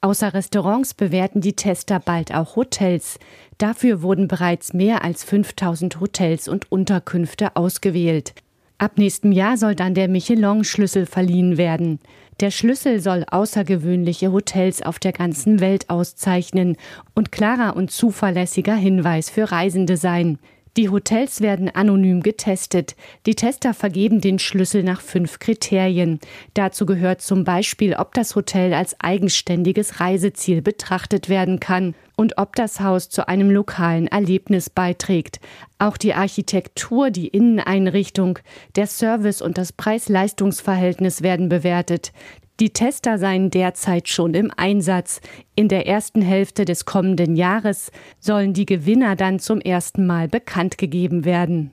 Außer Restaurants bewerten die Tester bald auch Hotels. Dafür wurden bereits mehr als 5000 Hotels und Unterkünfte ausgewählt. Ab nächstem Jahr soll dann der Michelin-Schlüssel verliehen werden. Der Schlüssel soll außergewöhnliche Hotels auf der ganzen Welt auszeichnen und klarer und zuverlässiger Hinweis für Reisende sein. Die Hotels werden anonym getestet. Die Tester vergeben den Schlüssel nach fünf Kriterien. Dazu gehört zum Beispiel, ob das Hotel als eigenständiges Reiseziel betrachtet werden kann und ob das Haus zu einem lokalen Erlebnis beiträgt. Auch die Architektur, die Inneneinrichtung, der Service und das Preis-Leistungs-Verhältnis werden bewertet. Die Tester seien derzeit schon im Einsatz. In der ersten Hälfte des kommenden Jahres sollen die Gewinner dann zum ersten Mal bekannt gegeben werden.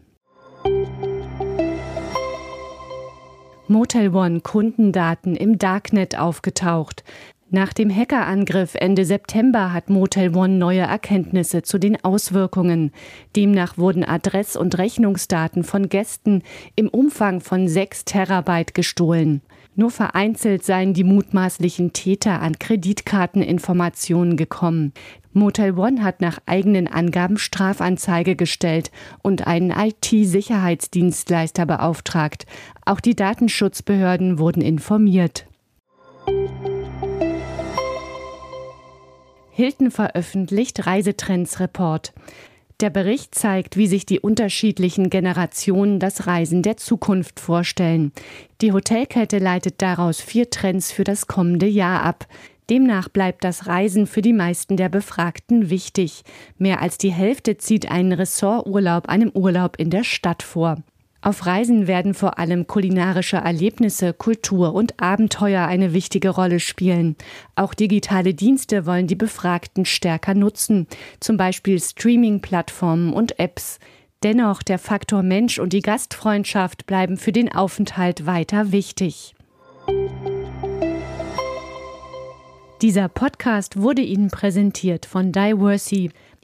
Motel One Kundendaten im Darknet aufgetaucht. Nach dem Hackerangriff Ende September hat Motel One neue Erkenntnisse zu den Auswirkungen. Demnach wurden Adress- und Rechnungsdaten von Gästen im Umfang von 6 Terabyte gestohlen. Nur vereinzelt seien die mutmaßlichen Täter an Kreditkarteninformationen gekommen. Motel One hat nach eigenen Angaben Strafanzeige gestellt und einen IT-Sicherheitsdienstleister beauftragt. Auch die Datenschutzbehörden wurden informiert. Hilton veröffentlicht Reisetrends-Report. Der Bericht zeigt, wie sich die unterschiedlichen Generationen das Reisen der Zukunft vorstellen. Die Hotelkette leitet daraus vier Trends für das kommende Jahr ab. Demnach bleibt das Reisen für die meisten der Befragten wichtig. Mehr als die Hälfte zieht einen Ressorturlaub einem Urlaub in der Stadt vor. Auf Reisen werden vor allem kulinarische Erlebnisse, Kultur und Abenteuer eine wichtige Rolle spielen. Auch digitale Dienste wollen die Befragten stärker nutzen, zum Beispiel Streaming-Plattformen und Apps. Dennoch der Faktor Mensch und die Gastfreundschaft bleiben für den Aufenthalt weiter wichtig. Dieser Podcast wurde Ihnen präsentiert von Diversey,